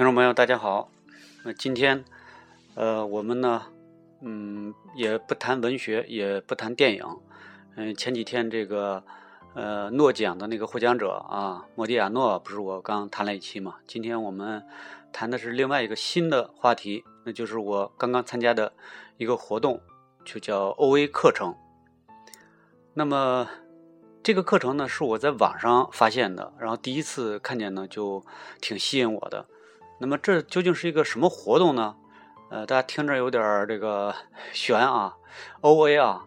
听众朋友，大家好。那今天，呃，我们呢，嗯，也不谈文学，也不谈电影。嗯，前几天这个，呃，诺奖的那个获奖者啊，莫迪亚诺，不是我刚谈了一期嘛？今天我们谈的是另外一个新的话题，那就是我刚刚参加的一个活动，就叫 OA 课程。那么。这个课程呢是我在网上发现的，然后第一次看见呢就挺吸引我的。那么这究竟是一个什么活动呢？呃，大家听着有点这个 悬啊，OA 啊，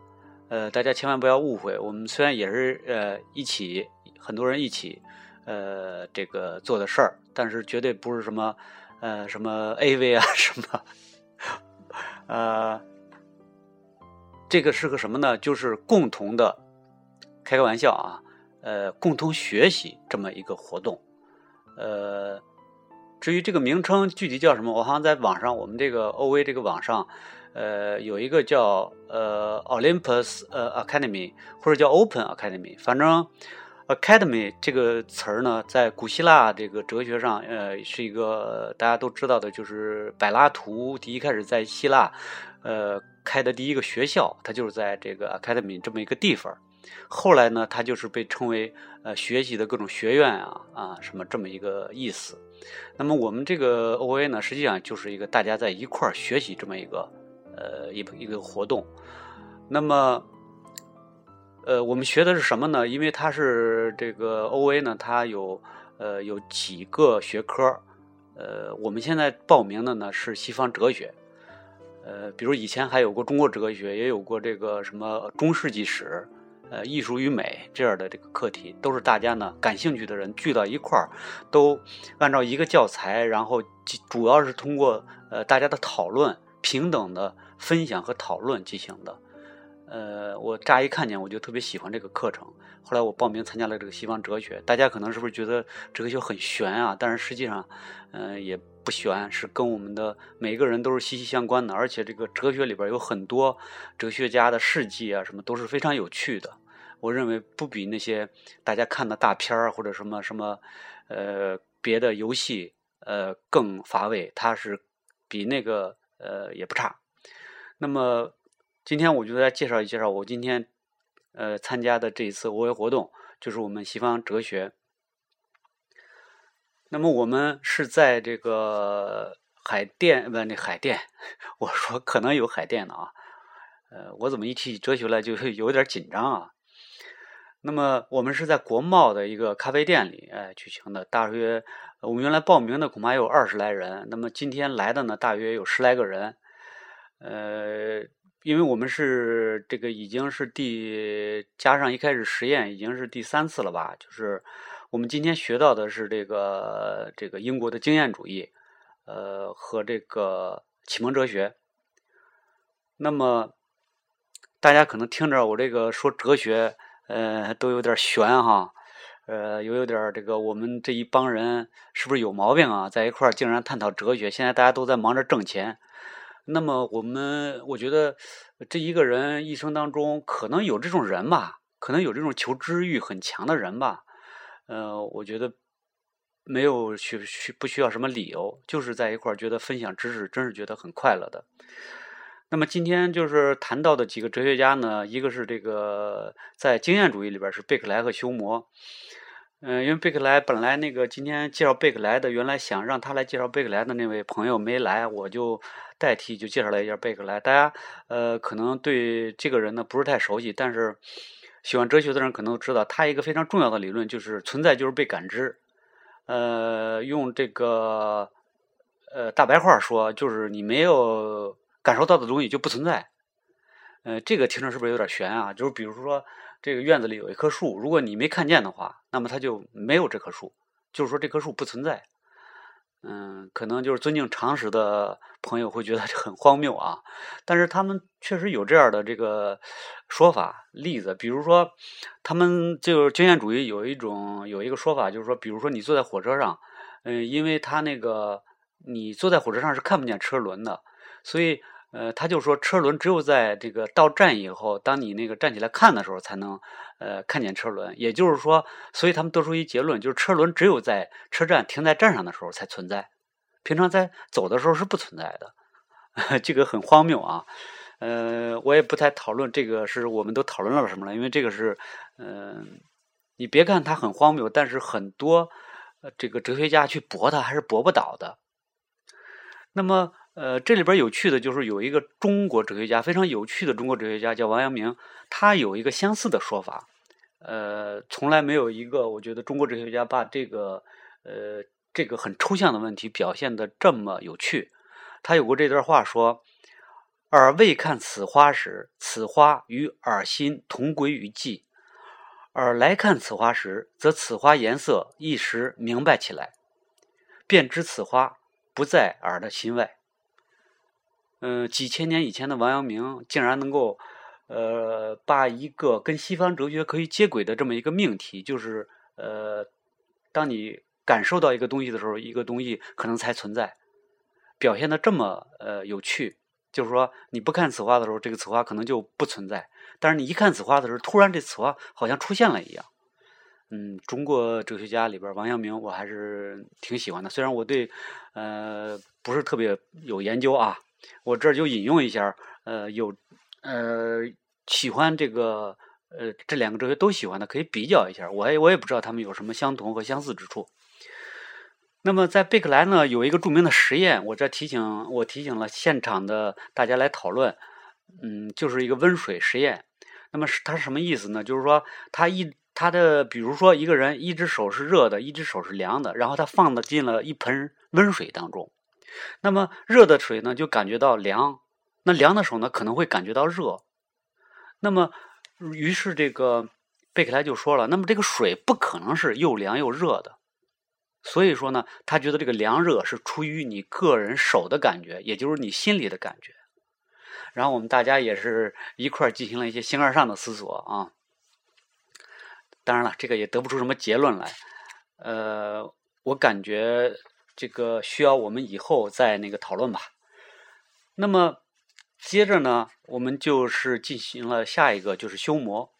呃，大家千万不要误会，我们虽然也是呃一起很多人一起呃这个做的事儿，但是绝对不是什么呃什么 AV 啊 什么，呃，这个是个什么呢？就是共同的。开个玩笑啊，呃，共同学习这么一个活动，呃，至于这个名称具体叫什么，我好像在网上，我们这个 OV 这个网上，呃，有一个叫呃 Olympus 呃 Academy 或者叫 Open Academy，反正 Academy 这个词儿呢，在古希腊这个哲学上，呃，是一个大家都知道的，就是柏拉图第一开始在希腊，呃，开的第一个学校，它就是在这个 Academy 这么一个地方。后来呢，它就是被称为呃学习的各种学院啊啊什么这么一个意思。那么我们这个 OA 呢，实际上就是一个大家在一块儿学习这么一个呃一一个活动。那么呃我们学的是什么呢？因为它是这个 OA 呢，它有呃有几个学科。呃，我们现在报名的呢是西方哲学。呃，比如以前还有过中国哲学，也有过这个什么中世纪史。呃，艺术与美这样的这个课题，都是大家呢感兴趣的人聚到一块儿，都按照一个教材，然后主要是通过呃大家的讨论、平等的分享和讨论进行的。呃，我乍一看见我就特别喜欢这个课程，后来我报名参加了这个西方哲学。大家可能是不是觉得哲学很玄啊？但是实际上，嗯，也不玄，是跟我们的每个人都是息息相关的。而且这个哲学里边有很多哲学家的事迹啊，什么都是非常有趣的。我认为不比那些大家看的大片儿或者什么什么，呃，别的游戏呃更乏味。它是比那个呃也不差。那么今天我就来介绍一介绍我今天呃参加的这一次 OA 活动，就是我们西方哲学。那么我们是在这个海淀不那海淀，我说可能有海淀的啊。呃，我怎么一提起哲学来就有点紧张啊？那么我们是在国贸的一个咖啡店里哎举行的，大约我们原来报名的恐怕有二十来人，那么今天来的呢大约有十来个人，呃，因为我们是这个已经是第加上一开始实验已经是第三次了吧，就是我们今天学到的是这个这个英国的经验主义，呃和这个启蒙哲学，那么大家可能听着我这个说哲学。呃，都有点悬哈，呃，有有点这个，我们这一帮人是不是有毛病啊？在一块儿竟然探讨哲学，现在大家都在忙着挣钱。那么我们，我觉得这一个人一生当中可能有这种人吧，可能有这种求知欲很强的人吧。呃，我觉得没有需需不需要什么理由，就是在一块儿觉得分享知识，真是觉得很快乐的。那么今天就是谈到的几个哲学家呢，一个是这个在经验主义里边是贝克莱和休谟，嗯，因为贝克莱本来那个今天介绍贝克莱的，原来想让他来介绍贝克莱的那位朋友没来，我就代替就介绍了一下贝克莱。大家呃可能对这个人呢不是太熟悉，但是喜欢哲学的人可能都知道，他一个非常重要的理论就是存在就是被感知，呃，用这个呃大白话说就是你没有。感受到的东西就不存在，呃，这个听着是不是有点悬啊？就是比如说，这个院子里有一棵树，如果你没看见的话，那么它就没有这棵树，就是说这棵树不存在。嗯，可能就是尊敬常识的朋友会觉得很荒谬啊，但是他们确实有这样的这个说法例子，比如说，他们就是经验主义有一种有一个说法，就是说，比如说你坐在火车上，嗯，因为他那个你坐在火车上是看不见车轮的，所以。呃，他就说车轮只有在这个到站以后，当你那个站起来看的时候，才能呃看见车轮。也就是说，所以他们得出一结论，就是车轮只有在车站停在站上的时候才存在。平常在走的时候是不存在的，这个很荒谬啊。呃，我也不太讨论这个是我们都讨论了什么了，因为这个是，嗯，你别看它很荒谬，但是很多这个哲学家去驳它还是驳不倒的。那么，呃，这里边有趣的就是有一个中国哲学家，非常有趣的中国哲学家叫王阳明，他有一个相似的说法。呃，从来没有一个我觉得中国哲学家把这个，呃，这个很抽象的问题表现的这么有趣。他有过这段话说。耳未看此花时，此花与耳心同归于寂；耳来看此花时，则此花颜色一时明白起来，便知此花不在耳的心外。嗯，几千年以前的王阳明竟然能够，呃，把一个跟西方哲学可以接轨的这么一个命题，就是呃，当你感受到一个东西的时候，一个东西可能才存在，表现的这么呃有趣。就是说，你不看此花的时候，这个此花可能就不存在；但是你一看此花的时候，突然这此花好像出现了一样。嗯，中国哲学家里边，王阳明我还是挺喜欢的。虽然我对呃不是特别有研究啊，我这儿就引用一下，呃，有呃喜欢这个呃这两个哲学都喜欢的，可以比较一下。我也我也不知道他们有什么相同和相似之处。那么在贝克莱呢有一个著名的实验，我这提醒我提醒了现场的大家来讨论，嗯，就是一个温水实验。那么是它是什么意思呢？就是说他一他的比如说一个人一只手是热的，一只手是凉的，然后他放的进了一盆温水当中。那么热的水呢就感觉到凉，那凉的手呢可能会感觉到热。那么于是这个贝克莱就说了，那么这个水不可能是又凉又热的。所以说呢，他觉得这个凉热是出于你个人手的感觉，也就是你心里的感觉。然后我们大家也是一块进行了一些形而上的思索啊。当然了，这个也得不出什么结论来。呃，我感觉这个需要我们以后再那个讨论吧。那么接着呢，我们就是进行了下一个，就是修魔。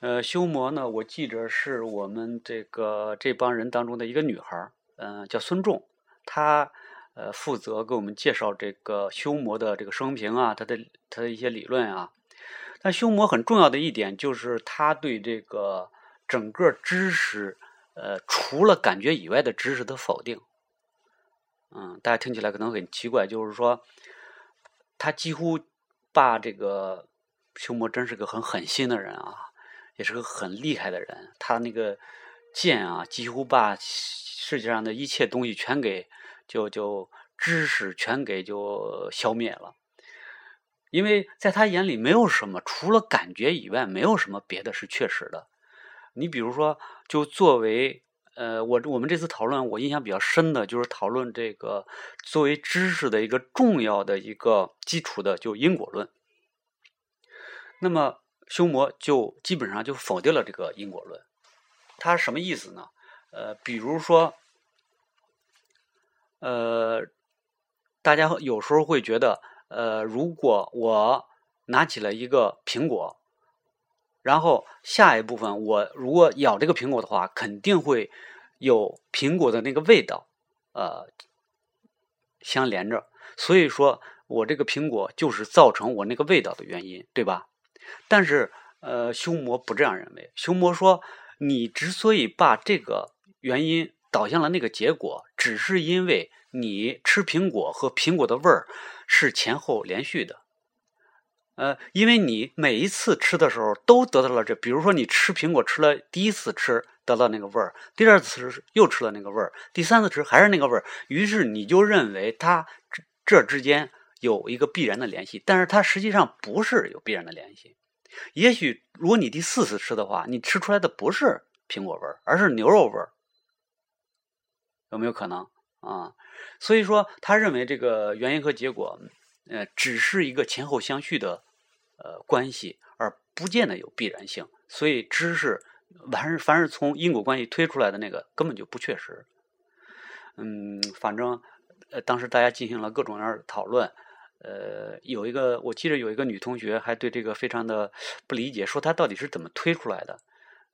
呃，修魔呢，我记着是我们这个这帮人当中的一个女孩儿嗯，叫孙仲，她呃负责给我们介绍这个修魔的这个生平啊，他的他的一些理论啊。但修魔很重要的一点就是他对这个整个知识，呃，除了感觉以外的知识的否定。嗯，大家听起来可能很奇怪，就是说他几乎把这个修魔真是个很狠心的人啊。也是个很厉害的人，他那个剑啊，几乎把世界上的一切东西全给就就知识全给就消灭了，因为在他眼里没有什么除了感觉以外，没有什么别的是确实的。你比如说，就作为呃，我我们这次讨论，我印象比较深的就是讨论这个作为知识的一个重要的一个基础的，就因果论。那么。修魔就基本上就否定了这个因果论，它什么意思呢？呃，比如说，呃，大家有时候会觉得，呃，如果我拿起了一个苹果，然后下一部分我如果咬这个苹果的话，肯定会有苹果的那个味道，呃，相连着，所以说我这个苹果就是造成我那个味道的原因，对吧？但是，呃，修魔不这样认为。修魔说，你之所以把这个原因导向了那个结果，只是因为你吃苹果和苹果的味儿是前后连续的。呃，因为你每一次吃的时候都得到了这，比如说你吃苹果吃了第一次吃得到那个味儿，第二次吃又吃了那个味儿，第三次吃还是那个味儿，于是你就认为它这这之间。有一个必然的联系，但是它实际上不是有必然的联系。也许如果你第四次吃的话，你吃出来的不是苹果味儿，而是牛肉味儿，有没有可能啊？所以说，他认为这个原因和结果，呃，只是一个前后相续的呃关系，而不见得有必然性。所以，知识凡是凡是从因果关系推出来的那个根本就不确实。嗯，反正呃，当时大家进行了各种各样的讨论。呃，有一个，我记得有一个女同学还对这个非常的不理解，说她到底是怎么推出来的？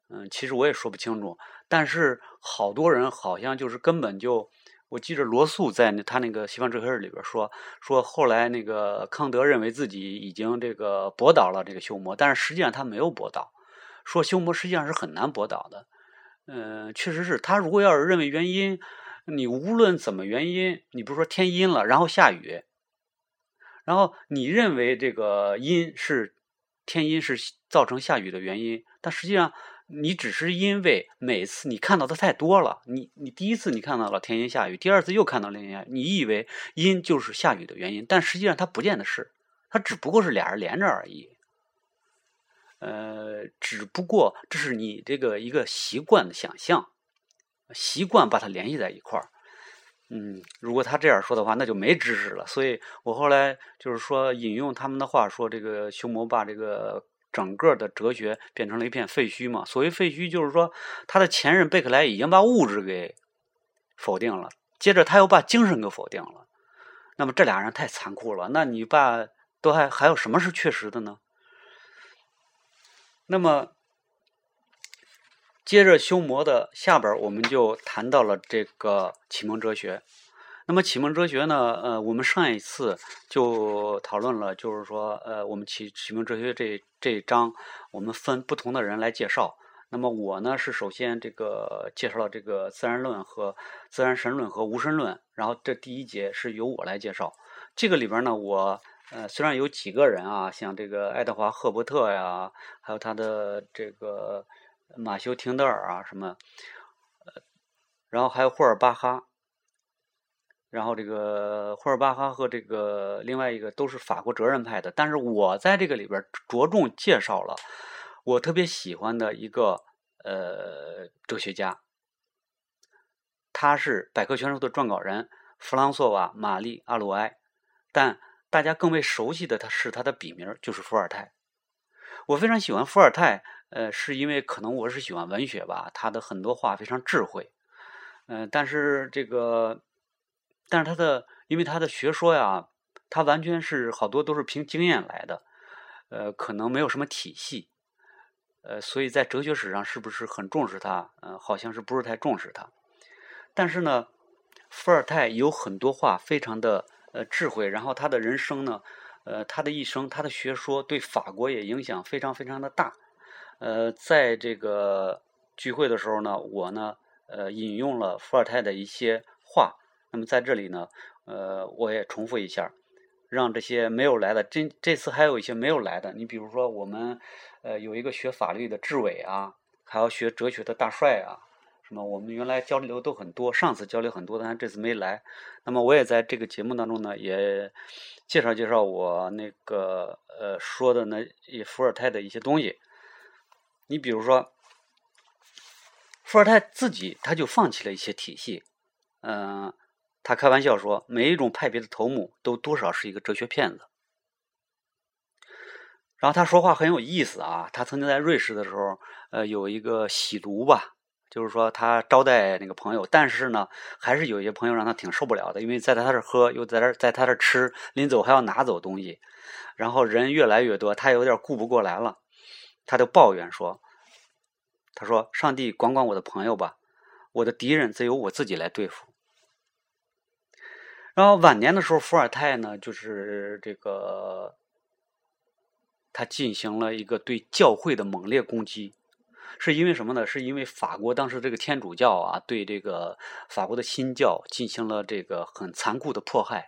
嗯，其实我也说不清楚。但是好多人好像就是根本就我记着罗素在他那个《西方哲学》里边说，说后来那个康德认为自己已经这个驳倒了这个修谟，但是实际上他没有驳倒，说修谟实际上是很难驳倒的。嗯，确实是他如果要是认为原因，你无论怎么原因，你不是说天阴了，然后下雨，然后你认为这个阴是天阴是造成下雨的原因，但实际上。你只是因为每次你看到的太多了，你你第一次你看到了天阴下雨，第二次又看到了天阴，你以为阴就是下雨的原因，但实际上它不见得是，它只不过是俩人连着而已。呃，只不过这是你这个一个习惯的想象，习惯把它联系在一块儿。嗯，如果他这样说的话，那就没知识了。所以我后来就是说引用他们的话说，这个修魔把这个。整个的哲学变成了一片废墟嘛？所谓废墟，就是说他的前任贝克莱已经把物质给否定了，接着他又把精神给否定了。那么这俩人太残酷了。那你把都还还有什么是确实的呢？那么接着修魔的下边，我们就谈到了这个启蒙哲学。那么启蒙哲学呢？呃，我们上一次就讨论了，就是说，呃，我们启启蒙哲学这这一章，我们分不同的人来介绍。那么我呢，是首先这个介绍了这个自然论和自然神论和无神论，然后这第一节是由我来介绍。这个里边呢，我呃虽然有几个人啊，像这个爱德华赫伯特呀，还有他的这个马修廷德尔啊什么，呃，然后还有霍尔巴哈。然后这个霍尔巴哈和这个另外一个都是法国哲人派的，但是我在这个里边着重介绍了我特别喜欢的一个呃哲学家，他是百科全书的撰稿人弗朗索瓦·玛丽·阿鲁埃，但大家更为熟悉的他是他的笔名就是伏尔泰。我非常喜欢伏尔泰，呃，是因为可能我是喜欢文学吧，他的很多话非常智慧，嗯，但是这个。但是他的，因为他的学说呀，他完全是好多都是凭经验来的，呃，可能没有什么体系，呃，所以在哲学史上是不是很重视他？呃，好像是不是太重视他。但是呢，伏尔泰有很多话非常的呃智慧，然后他的人生呢，呃，他的一生，他的学说对法国也影响非常非常的大。呃，在这个聚会的时候呢，我呢，呃，引用了伏尔泰的一些话。那么在这里呢，呃，我也重复一下，让这些没有来的，这这次还有一些没有来的。你比如说，我们呃有一个学法律的志伟啊，还要学哲学的大帅啊，什么我们原来交流都很多，上次交流很多，但这次没来。那么我也在这个节目当中呢，也介绍介绍我那个呃说的那伏尔泰的一些东西。你比如说，伏尔泰自己他就放弃了一些体系，嗯。他开玩笑说：“每一种派别的头目都多少是一个哲学骗子。”然后他说话很有意思啊。他曾经在瑞士的时候，呃，有一个喜炉吧，就是说他招待那个朋友，但是呢，还是有一些朋友让他挺受不了的，因为在他这喝，又在这在他这吃，临走还要拿走东西，然后人越来越多，他有点顾不过来了，他就抱怨说：“他说，上帝管管我的朋友吧，我的敌人则由我自己来对付。”然后晚年的时候，伏尔泰呢，就是这个，他进行了一个对教会的猛烈攻击，是因为什么呢？是因为法国当时这个天主教啊，对这个法国的新教进行了这个很残酷的迫害，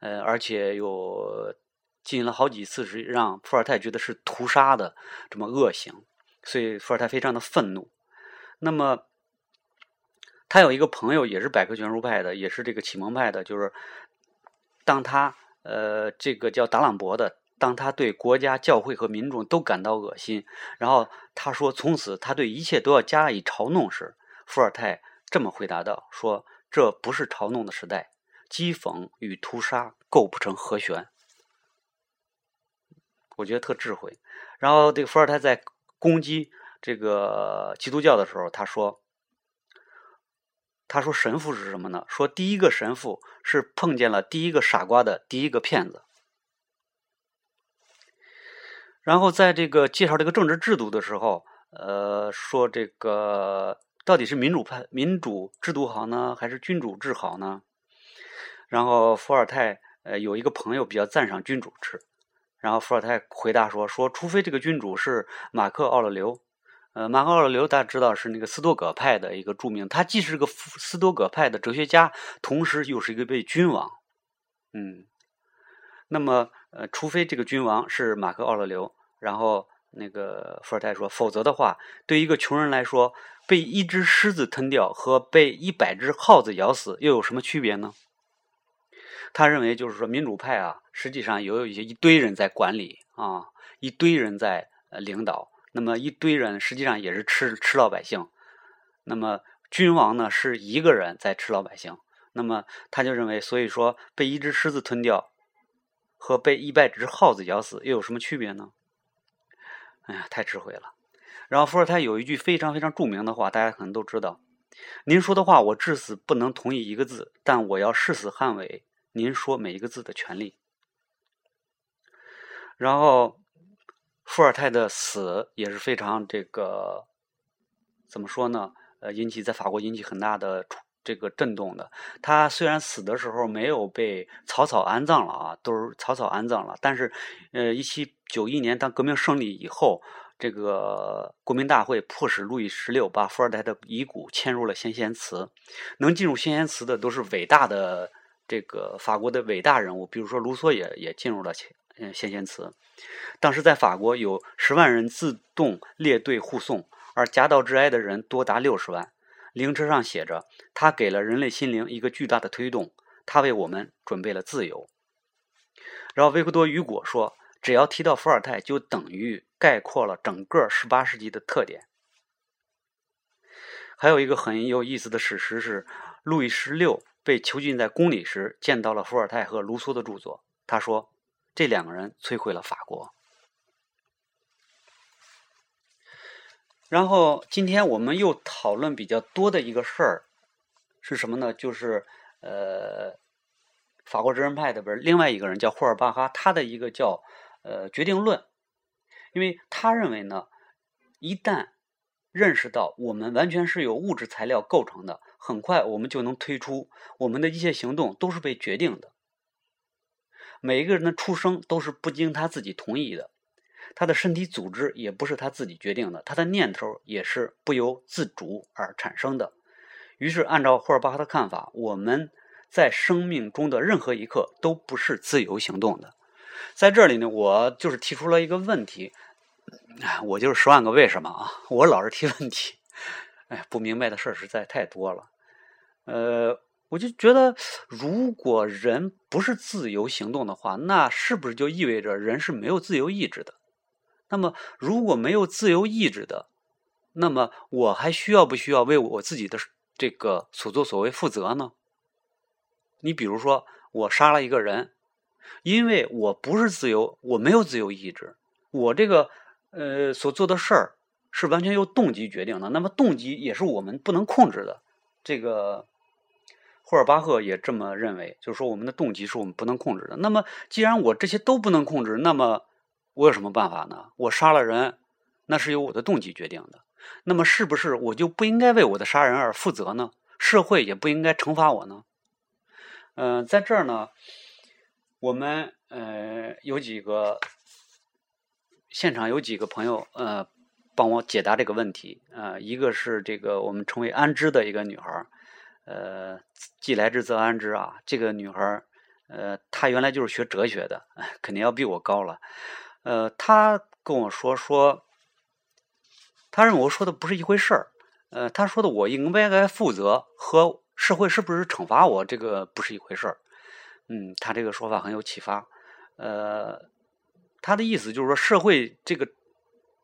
呃，而且有进行了好几次是让伏尔泰觉得是屠杀的这么恶行，所以伏尔泰非常的愤怒。那么。他有一个朋友，也是百科全书派的，也是这个启蒙派的。就是当他呃，这个叫达朗伯的，当他对国家、教会和民众都感到恶心，然后他说从此他对一切都要加以嘲弄时，伏尔泰这么回答道：“说这不是嘲弄的时代，讥讽与屠杀构不成和弦。”我觉得特智慧。然后这个伏尔泰在攻击这个基督教的时候，他说。他说：“神父是什么呢？说第一个神父是碰见了第一个傻瓜的第一个骗子。然后在这个介绍这个政治制度的时候，呃，说这个到底是民主派、民主制度好呢，还是君主制好呢？然后伏尔泰呃有一个朋友比较赞赏君主制，然后伏尔泰回答说：说除非这个君主是马克·奥勒留，呃，马克·奥勒留大家知道是那个斯多葛派的一个著名，他既是个斯多葛派的哲学家，同时又是一个位君王，嗯，那么呃，除非这个君王是马克·奥勒留，然后。那个伏尔泰说：“否则的话，对一个穷人来说，被一只狮子吞掉和被一百只耗子咬死又有什么区别呢？”他认为，就是说，民主派啊，实际上有一些一堆人在管理啊，一堆人在领导，那么一堆人实际上也是吃吃老百姓。那么君王呢，是一个人在吃老百姓。那么他就认为，所以说，被一只狮子吞掉和被一百只耗子咬死又有什么区别呢？哎呀，太智慧了。然后伏尔泰有一句非常非常著名的话，大家可能都知道：“您说的话，我至死不能同意一个字，但我要誓死捍卫您说每一个字的权利。”然后伏尔泰的死也是非常这个怎么说呢？呃，引起在法国引起很大的这个震动的。他虽然死的时候没有被草草安葬了啊，都是草草安葬了，但是呃，一七。九一年，当革命胜利以后，这个国民大会迫使路易十六把伏尔泰的遗骨迁入了先贤祠。能进入先贤祠的都是伟大的这个法国的伟大人物，比如说卢梭也也进入了嗯先贤祠。当时在法国有十万人自动列队护送，而夹道致哀的人多达六十万。灵车上写着：“他给了人类心灵一个巨大的推动，他为我们准备了自由。”然后维克多·雨果说。只要提到伏尔泰，就等于概括了整个十八世纪的特点。还有一个很有意思的史实是，路易十六被囚禁在宫里时，见到了伏尔泰和卢梭的著作。他说：“这两个人摧毁了法国。”然后，今天我们又讨论比较多的一个事儿是什么呢？就是呃，法国哲人派的不是另外一个人叫霍尔巴哈，他的一个叫。呃，决定论，因为他认为呢，一旦认识到我们完全是由物质材料构成的，很快我们就能推出我们的一切行动都是被决定的。每一个人的出生都是不经他自己同意的，他的身体组织也不是他自己决定的，他的念头也是不由自主而产生的。于是，按照霍尔巴哈的看法，我们在生命中的任何一刻都不是自由行动的。在这里呢，我就是提出了一个问题，我就是十万个为什么啊！我老是提问题，哎，不明白的事实在太多了。呃，我就觉得，如果人不是自由行动的话，那是不是就意味着人是没有自由意志的？那么，如果没有自由意志的，那么我还需要不需要为我自己的这个所作所为负责呢？你比如说，我杀了一个人。因为我不是自由，我没有自由意志，我这个呃所做的事儿是完全由动机决定的。那么动机也是我们不能控制的。这个霍尔巴赫也这么认为，就是说我们的动机是我们不能控制的。那么既然我这些都不能控制，那么我有什么办法呢？我杀了人，那是由我的动机决定的。那么是不是我就不应该为我的杀人而负责呢？社会也不应该惩罚我呢？嗯，在这儿呢。我们呃有几个现场有几个朋友呃帮我解答这个问题呃一个是这个我们称为安之的一个女孩儿呃既来之则安之啊这个女孩儿呃她原来就是学哲学的肯定要比我高了呃她跟我说说她认为我说的不是一回事儿呃她说的我应不应该负责和社会是不是惩罚我这个不是一回事儿。嗯，他这个说法很有启发。呃，他的意思就是说，社会这个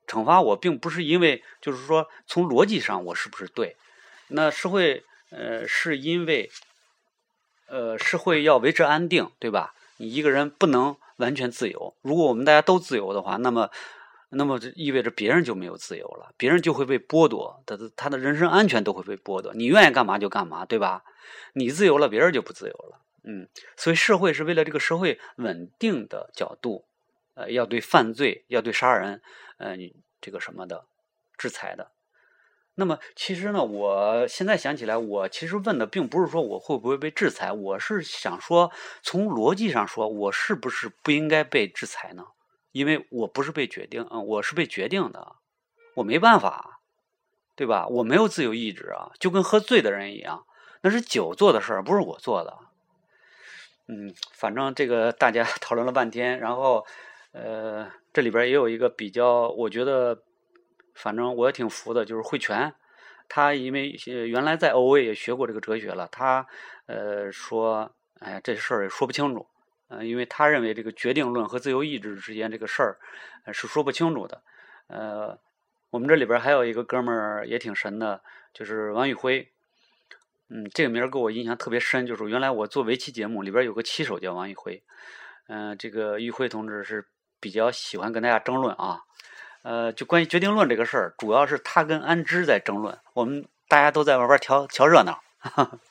惩罚我，并不是因为就是说从逻辑上我是不是对。那社会呃，是因为呃，社会要维持安定，对吧？你一个人不能完全自由。如果我们大家都自由的话，那么那么这意味着别人就没有自由了，别人就会被剥夺，他的他的人身安全都会被剥夺。你愿意干嘛就干嘛，对吧？你自由了，别人就不自由了。嗯，所以社会是为了这个社会稳定的角度，呃，要对犯罪，要对杀人，呃，这个什么的制裁的。那么其实呢，我现在想起来，我其实问的并不是说我会不会被制裁，我是想说，从逻辑上说，我是不是不应该被制裁呢？因为我不是被决定，嗯，我是被决定的，我没办法，对吧？我没有自由意志啊，就跟喝醉的人一样，那是酒做的事儿，不是我做的。嗯，反正这个大家 讨论了半天，然后呃，这里边也有一个比较，我觉得。反正我也挺服的，就是慧泉，他因为原来在欧 A 也学过这个哲学了，他呃说，哎呀这事儿也说不清楚，呃，因为他认为这个决定论和自由意志之间这个事儿是说不清楚的。呃，我们这里边还有一个哥们儿也挺神的，就是王宇辉，嗯，这个名儿给我印象特别深，就是原来我做围棋节目里边有个棋手叫王宇辉，嗯，这个宇辉同志是比较喜欢跟大家争论啊。呃，就关于决定论这个事儿，主要是他跟安之在争论，我们大家都在外边瞧瞧热闹，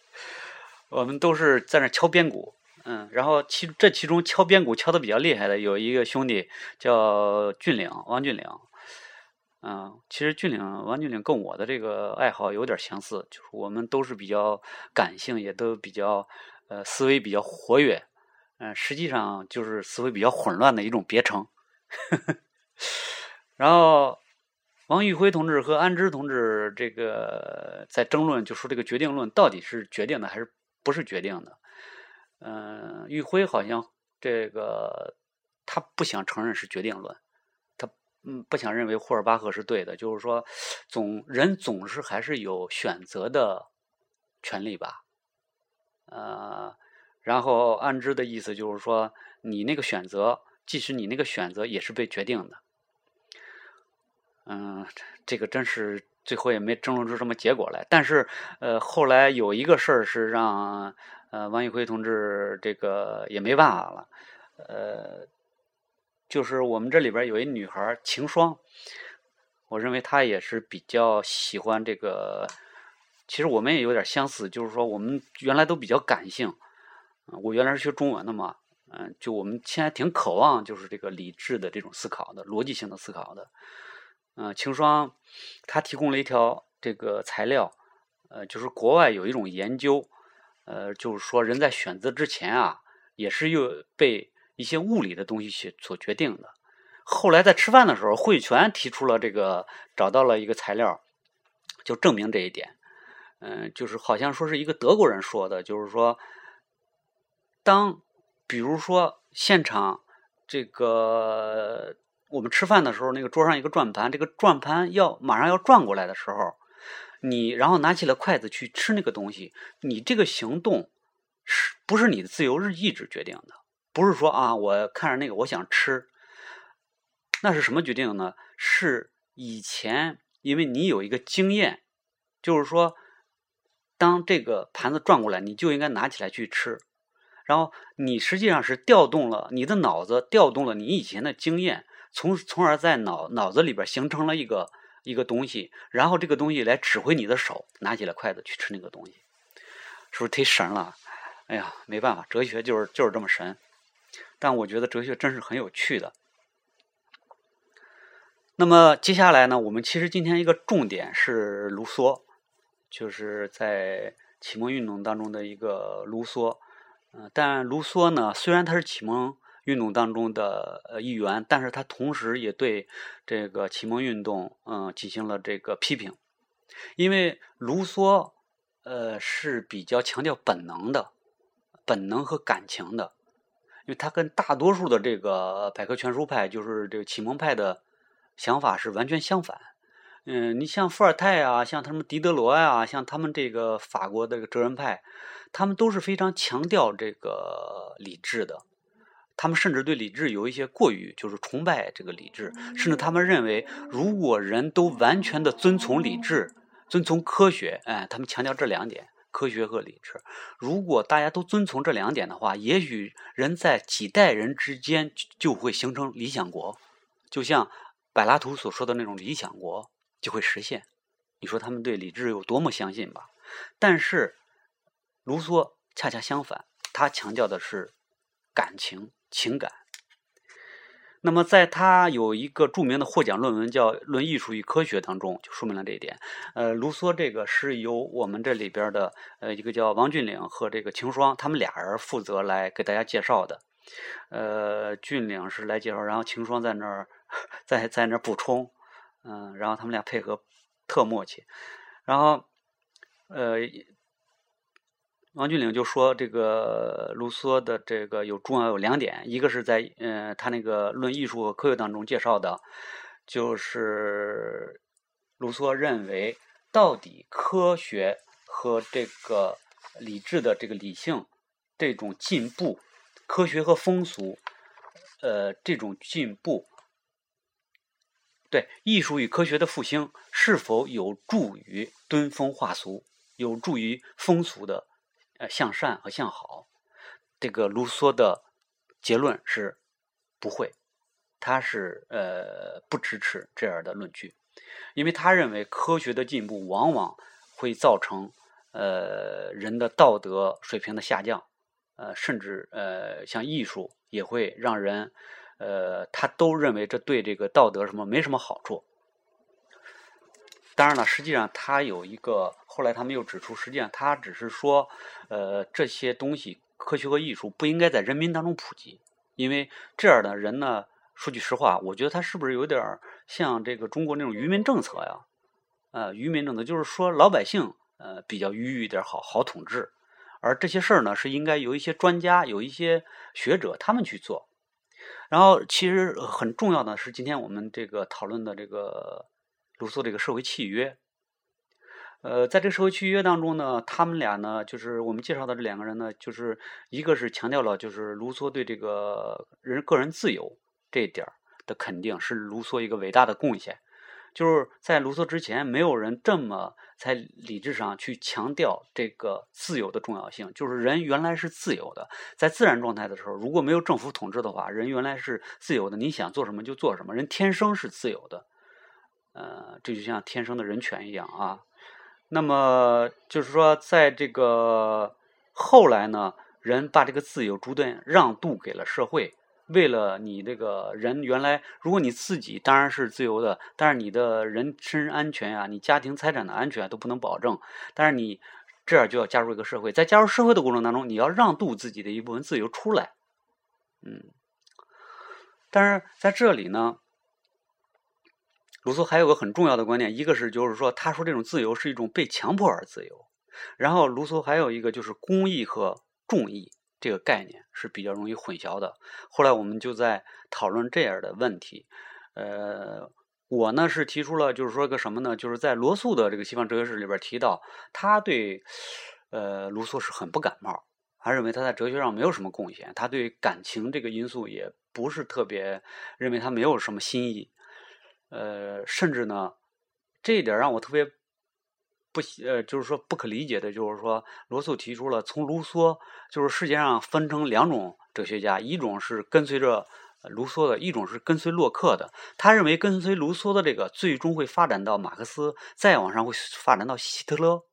我们都是在那敲边鼓，嗯，然后其这其中敲边鼓敲的比较厉害的有一个兄弟叫俊岭，王俊岭，嗯，其实俊岭王俊岭跟我的这个爱好有点相似，就是我们都是比较感性，也都比较呃思维比较活跃，嗯，实际上就是思维比较混乱的一种别称。然后，王玉辉同志和安之同志这个在争论，就说这个决定论到底是决定的还是不是决定的？嗯，玉辉好像这个他不想承认是决定论，他嗯不想认为霍尔巴赫是对的，就是说总人总是还是有选择的权利吧？呃，然后安之的意思就是说，你那个选择，即使你那个选择也是被决定的。嗯，这个真是最后也没争论出什么结果来。但是，呃，后来有一个事儿是让呃王宇辉同志这个也没办法了。呃，就是我们这里边有一女孩晴霜，我认为她也是比较喜欢这个。其实我们也有点相似，就是说我们原来都比较感性。我原来是学中文的嘛，嗯，就我们现在挺渴望就是这个理智的这种思考的逻辑性的思考的。嗯，晴霜，他提供了一条这个材料，呃，就是国外有一种研究，呃，就是说人在选择之前啊，也是又被一些物理的东西所决定的。后来在吃饭的时候，慧泉提出了这个，找到了一个材料，就证明这一点。嗯，就是好像说是一个德国人说的，就是说，当比如说现场这个。我们吃饭的时候，那个桌上一个转盘，这个转盘要马上要转过来的时候，你然后拿起了筷子去吃那个东西，你这个行动是不是你的自由意志决定的？不是说啊，我看着那个我想吃，那是什么决定呢？是以前因为你有一个经验，就是说，当这个盘子转过来，你就应该拿起来去吃，然后你实际上是调动了你的脑子，调动了你以前的经验。从从而在脑脑子里边形成了一个一个东西，然后这个东西来指挥你的手，拿起了筷子去吃那个东西，是不是忒神了？哎呀，没办法，哲学就是就是这么神。但我觉得哲学真是很有趣的。那么接下来呢，我们其实今天一个重点是卢梭，就是在启蒙运动当中的一个卢梭。嗯，但卢梭呢，虽然他是启蒙。运动当中的呃一员，但是他同时也对这个启蒙运动嗯进行了这个批评，因为卢梭呃是比较强调本能的，本能和感情的，因为他跟大多数的这个百科全书派，就是这个启蒙派的想法是完全相反。嗯，你像伏尔泰啊，像他们狄德罗呀，像他们这个法国的这个哲人派，他们都是非常强调这个理智的。他们甚至对理智有一些过于，就是崇拜这个理智，甚至他们认为，如果人都完全的遵从理智、遵从科学，哎，他们强调这两点，科学和理智。如果大家都遵从这两点的话，也许人在几代人之间就会形成理想国，就像柏拉图所说的那种理想国就会实现。你说他们对理智有多么相信吧？但是卢梭恰恰相反，他强调的是感情。情感。那么，在他有一个著名的获奖论文叫《论艺术与科学》当中，就说明了这一点。呃，卢梭这个是由我们这里边的呃一个叫王俊岭和这个秦霜，他们俩人负责来给大家介绍的。呃，俊岭是来介绍，然后秦霜在那儿在在那儿补充，嗯，然后他们俩配合特默契。然后，呃。王俊岭就说：“这个卢梭的这个有重要有两点，一个是在呃他那个《论艺术和科学》当中介绍的，就是卢梭认为，到底科学和这个理智的这个理性这种进步，科学和风俗，呃这种进步，对艺术与科学的复兴是否有助于敦风化俗，有助于风俗的。”呃，向善和向好，这个卢梭的结论是不会，他是呃不支持这样的论据，因为他认为科学的进步往往会造成呃人的道德水平的下降，呃，甚至呃像艺术也会让人呃他都认为这对这个道德什么没什么好处。当然了，实际上他有一个，后来他们又指出，实际上他只是说，呃，这些东西科学和艺术不应该在人民当中普及，因为这样的人呢，说句实话，我觉得他是不是有点像这个中国那种愚民政策呀？呃，愚民政策就是说老百姓呃比较愚一点，好好统治，而这些事儿呢是应该有一些专家、有一些学者他们去做。然后其实很重要的是，今天我们这个讨论的这个。卢梭这个社会契约，呃，在这个社会契约当中呢，他们俩呢，就是我们介绍的这两个人呢，就是一个是强调了，就是卢梭对这个人个人自由这一点的肯定，是卢梭一个伟大的贡献。就是在卢梭之前，没有人这么在理智上去强调这个自由的重要性。就是人原来是自由的，在自然状态的时候，如果没有政府统治的话，人原来是自由的，你想做什么就做什么，人天生是自由的。呃，这就像天生的人权一样啊。那么就是说，在这个后来呢，人把这个自由逐渐让渡给了社会。为了你这个人原来，如果你自己当然是自由的，但是你的人身安全呀，你家庭财产的安全都不能保证。但是你这样就要加入一个社会，在加入社会的过程当中，你要让渡自己的一部分自由出来。嗯，但是在这里呢。卢梭还有个很重要的观念，一个是就是说，他说这种自由是一种被强迫而自由。然后卢梭还有一个就是公义和众义这个概念是比较容易混淆的。后来我们就在讨论这样的问题。呃，我呢是提出了就是说个什么呢？就是在罗素的这个西方哲学史里边提到，他对呃卢梭是很不感冒，他认为他在哲学上没有什么贡献，他对感情这个因素也不是特别认为他没有什么新意。呃，甚至呢，这一点让我特别不呃，就是说不可理解的，就是说罗素提出了从卢梭，就是世界上分成两种哲学家，一种是跟随着卢梭的，一种是跟随洛克的。他认为跟随卢梭的这个最终会发展到马克思，再往上会发展到希特勒。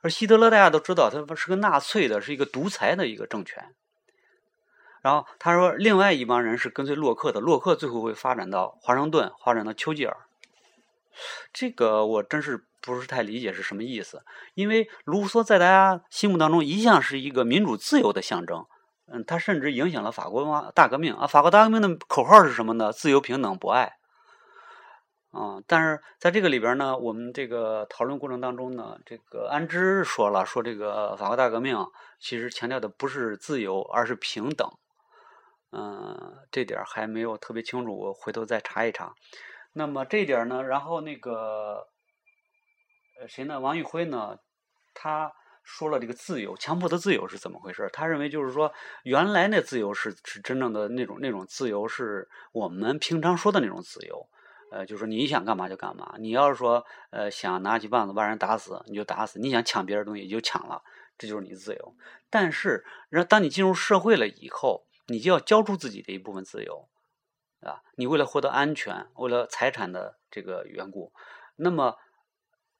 而希特勒大家都知道，他是个纳粹的，是一个独裁的一个政权。然后他说，另外一帮人是跟随洛克的，洛克最后会发展到华盛顿，发展到丘吉尔。这个我真是不是太理解是什么意思，因为卢梭在大家心目当中一向是一个民主自由的象征，嗯，他甚至影响了法国文化大革命啊。法国大革命的口号是什么呢？自由、平等、博爱。啊，但是在这个里边呢，我们这个讨论过程当中呢，这个安之说了，说这个法国大革命其实强调的不是自由，而是平等。嗯，这点还没有特别清楚，我回头再查一查。那么这点呢，然后那个呃谁呢？王玉辉呢？他说了这个自由，强迫的自由是怎么回事？他认为就是说，原来那自由是是真正的那种那种自由，是我们平常说的那种自由。呃，就是说你想干嘛就干嘛。你要是说呃想拿起棒子把人打死，你就打死；你想抢别人东西就抢了，这就是你自由。但是，然当你进入社会了以后，你就要交出自己的一部分自由，啊，你为了获得安全，为了财产的这个缘故，那么，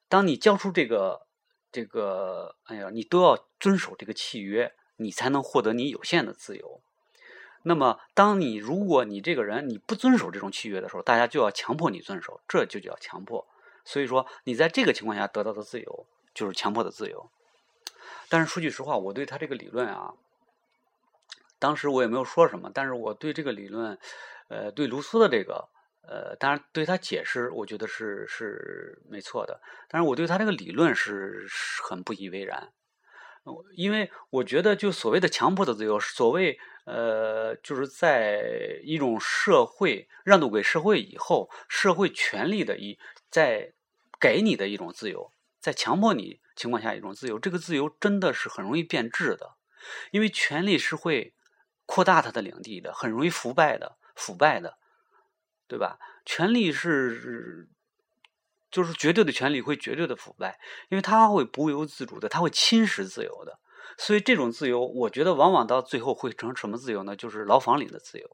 当你交出这个这个，哎呀，你都要遵守这个契约，你才能获得你有限的自由。那么，当你如果你这个人你不遵守这种契约的时候，大家就要强迫你遵守，这就叫强迫。所以说，你在这个情况下得到的自由就是强迫的自由。但是说句实话，我对他这个理论啊，当时我也没有说什么，但是我对这个理论，呃，对卢梭的这个，呃，当然对他解释，我觉得是是没错的。但是我对他这个理论是很不以为然。因为我觉得，就所谓的强迫的自由，所谓呃，就是在一种社会让渡给社会以后，社会权利的一在给你的一种自由，在强迫你情况下一种自由，这个自由真的是很容易变质的，因为权力是会扩大他的领地的，很容易腐败的，腐败的，对吧？权力是。就是绝对的权利会绝对的腐败，因为它会不由自主的，它会侵蚀自由的。所以这种自由，我觉得往往到最后会成什么自由呢？就是牢房里的自由。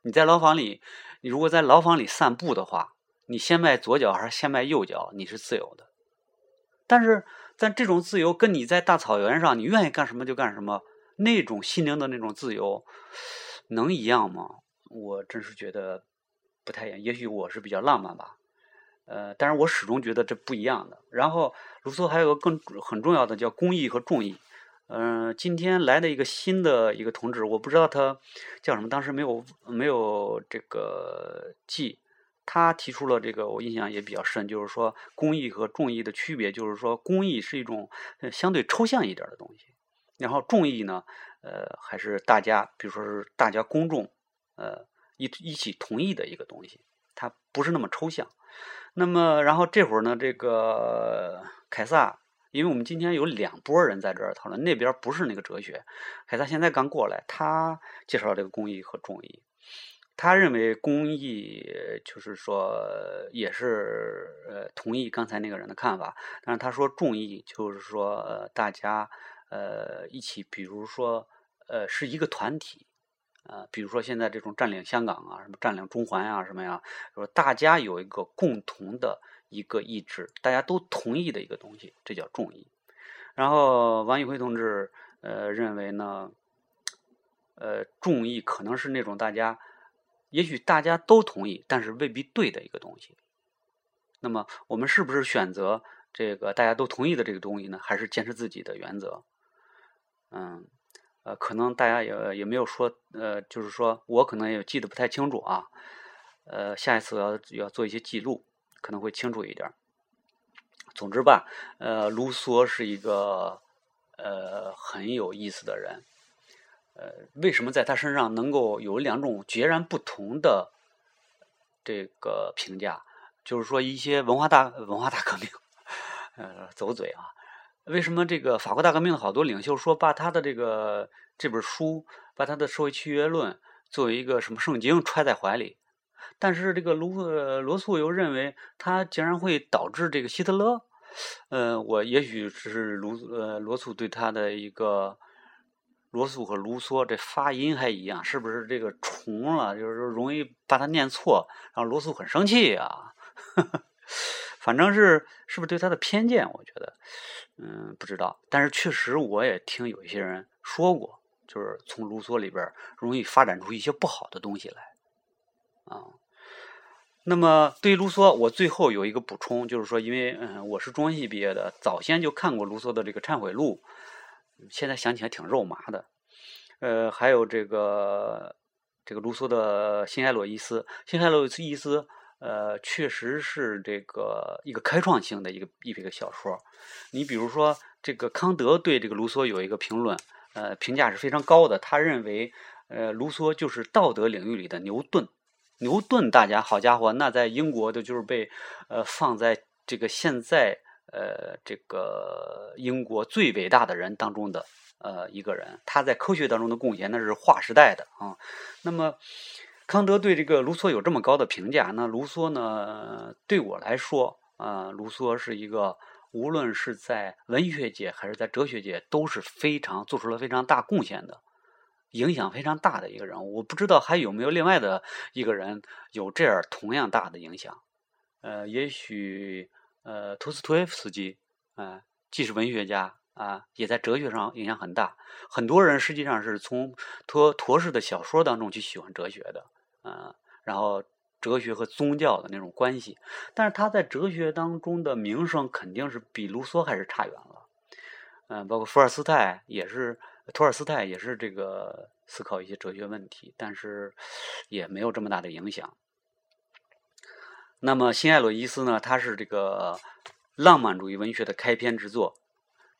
你在牢房里，你如果在牢房里散步的话，你先迈左脚还是先迈右脚，你是自由的。但是在这种自由，跟你在大草原上，你愿意干什么就干什么，那种心灵的那种自由，能一样吗？我真是觉得不太一样。也许我是比较浪漫吧。呃，但是我始终觉得这不一样的。然后，卢梭还有个更很重要的叫公益和众义。嗯，今天来的一个新的一个同志，我不知道他叫什么，当时没有没有这个记。他提出了这个，我印象也比较深，就是说公益和众义的区别，就是说公益是一种相对抽象一点的东西，然后众义呢，呃，还是大家，比如说是大家公众，呃，一一起同意的一个东西，它不是那么抽象。那么，然后这会儿呢，这个 凯撒，因为我们今天有两拨人在这儿讨论，那边不是那个哲学，凯撒现在刚过来，他介绍这个公益和众义，他认为公益就是说也是呃同意刚才那个人的看法，但是他说众义就是说呃大家呃一起，比如说呃是一个团体。呃，比如说现在这种占领香港啊，什么占领中环啊，什么呀，说大家有一个共同的一个意志，大家都同意的一个东西，这叫众议。然后王宇辉同志呃认为呢，呃，众议可能是那种大家也许大家都同意，但是未必对的一个东西。那么我们是不是选择这个大家都同意的这个东西呢？还是坚持自己的原则？嗯。呃，可能大家也也没有说，呃，就是说我可能也记得不太清楚啊，呃，下一次我要要做一些记录，可能会清楚一点。总之吧，呃，卢梭是一个呃很有意思的人，呃，为什么在他身上能够有两种截然不同的这个评价？就是说一些文化大文化大革命，呃，走嘴啊。为什么这个法国大革命的好多领袖说把他的这个这本书，把他的社会契约论作为一个什么圣经揣在怀里？但是这个卢呃罗素又认为他竟然会导致这个希特勒。呃，我也许是卢呃罗素对他的一个罗素和卢梭这发音还一样，是不是这个重了？就是说容易把它念错，然后罗素很生气啊。反正是是不是对他的偏见？我觉得，嗯，不知道。但是确实，我也听有一些人说过，就是从卢梭里边容易发展出一些不好的东西来，啊。那么对于卢梭，我最后有一个补充，就是说，因为嗯，我是中文系毕业的，早先就看过卢梭的这个《忏悔录》，现在想起来挺肉麻的。呃，还有这个这个卢梭的《辛亥洛伊斯》，《辛亥洛伊斯》。呃，确实是这个一个开创性的一个一个小说。你比如说，这个康德对这个卢梭有一个评论，呃，评价是非常高的。他认为，呃，卢梭就是道德领域里的牛顿。牛顿，大家好家伙，那在英国的就是被呃放在这个现在呃这个英国最伟大的人当中的呃一个人。他在科学当中的贡献那是划时代的啊。那么。康德对这个卢梭有这么高的评价，那卢梭呢？对我来说，啊，卢梭是一个无论是在文学界还是在哲学界都是非常做出了非常大贡献的，影响非常大的一个人物。我不知道还有没有另外的一个人有这样同样大的影响。呃，也许呃，托斯托耶夫斯基，啊，既是文学家，啊，也在哲学上影响很大。很多人实际上是从托陀氏的小说当中去喜欢哲学的，啊，然后哲学和宗教的那种关系。但是他在哲学当中的名声肯定是比卢梭还是差远了。嗯，包括福尔斯泰也是，托尔斯泰也是这个思考一些哲学问题，但是也没有这么大的影响。那么新艾洛伊斯呢？他是这个浪漫主义文学的开篇之作。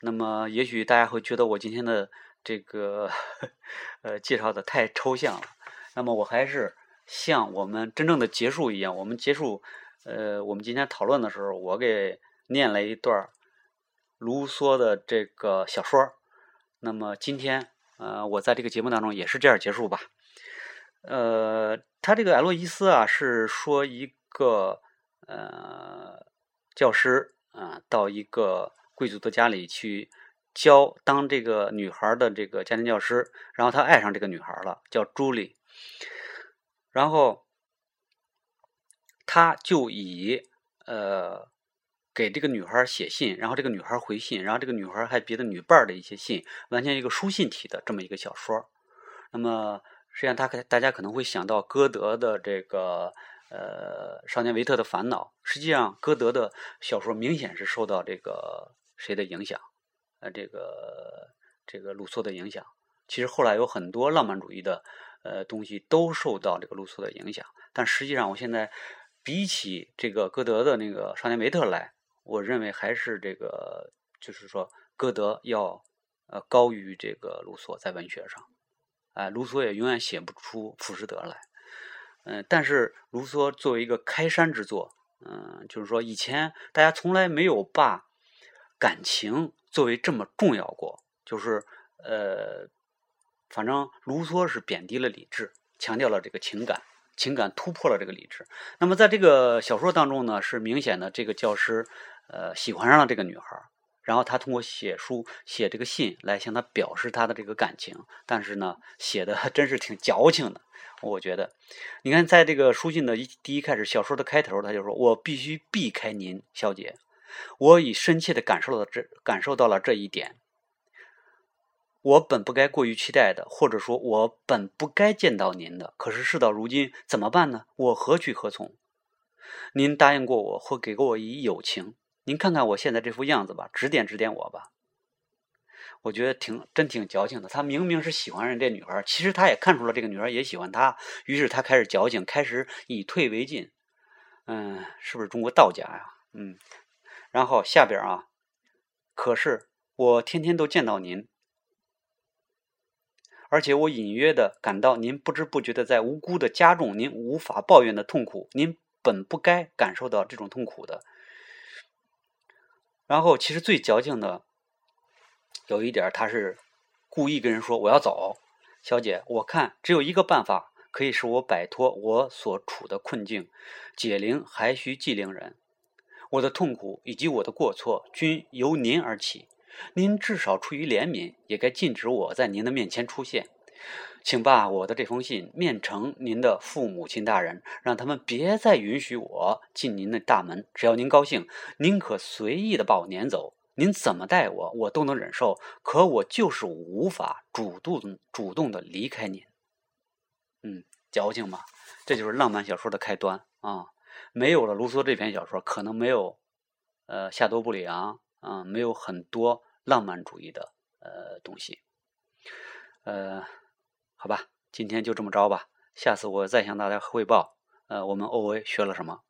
那么也许大家会觉得我今天的这个 呃介绍的太抽象了。那么我还是像我们真正的结束一样，我们结束呃我们今天讨论的时候，我给念了一段卢梭的这个小说。那么今天呃我在这个节目当中也是这样结束吧。呃，他这个艾洛伊斯啊是说一。个呃教师啊，到一个贵族的家里去教当这个女孩的这个家庭教师，然后他爱上这个女孩了，叫朱莉，然后他就以呃给这个女孩写信，然后这个女孩回信，然后这个女孩还别的女伴的一些信，完全一个书信体的这么一个小说。那么实际上，他可大家可能会想到歌德的这个。呃，少年维特的烦恼，实际上歌德的小说明显是受到这个谁的影响？呃，这个这个卢梭的影响。其实后来有很多浪漫主义的呃东西都受到这个卢梭的影响，但实际上我现在比起这个歌德的那个少年维特来，我认为还是这个就是说歌德要呃高于这个卢梭在文学上。哎，卢梭也永远写不出《浮士德》来。嗯，但是卢梭作为一个开山之作，嗯，就是说以前大家从来没有把感情作为这么重要过，就是呃，反正卢梭是贬低了理智，强调了这个情感，情感突破了这个理智。那么在这个小说当中呢，是明显的这个教师呃喜欢上了这个女孩，然后他通过写书写这个信来向她表示他的这个感情，但是呢，写的 真是挺矫情的。我觉得，你看，在这个书信的一第一开始，小说的开头，他就说：“我必须避开您，小姐。我已深切的感受到这，感受到了这一点。我本不该过于期待的，或者说，我本不该见到您的。可是事到如今，怎么办呢？我何去何从？您答应过我，或给过我以友情。您看看我现在这副样子吧，指点指点我吧。”我觉得挺真挺矫情的。他明明是喜欢上这女孩，其实他也看出了这个女孩也喜欢他，于是他开始矫情，开始以退为进。嗯，是不是中国道家呀？嗯。然后下边啊，可是我天天都见到您，而且我隐约的感到您不知不觉的在无辜的加重您无法抱怨的痛苦。您本不该感受到这种痛苦的。然后，其实最矫情的。有一点，他是故意跟人说：“我要走，小姐，我看只有一个办法可以使我摆脱我所处的困境。解铃还需系铃人，我的痛苦以及我的过错均由您而起。您至少出于怜悯，也该禁止我在您的面前出现。请把我的这封信面呈您的父母亲大人，让他们别再允许我进您的大门。只要您高兴，您可随意的把我撵走。”您怎么待我，我都能忍受。可我就是无法主动、主动的离开您。嗯，矫情嘛，这就是浪漫小说的开端啊！没有了卢梭这篇小说，可能没有呃夏多布里昂啊，没有很多浪漫主义的呃东西。呃，好吧，今天就这么着吧。下次我再向大家汇报呃我们 O A 学了什么。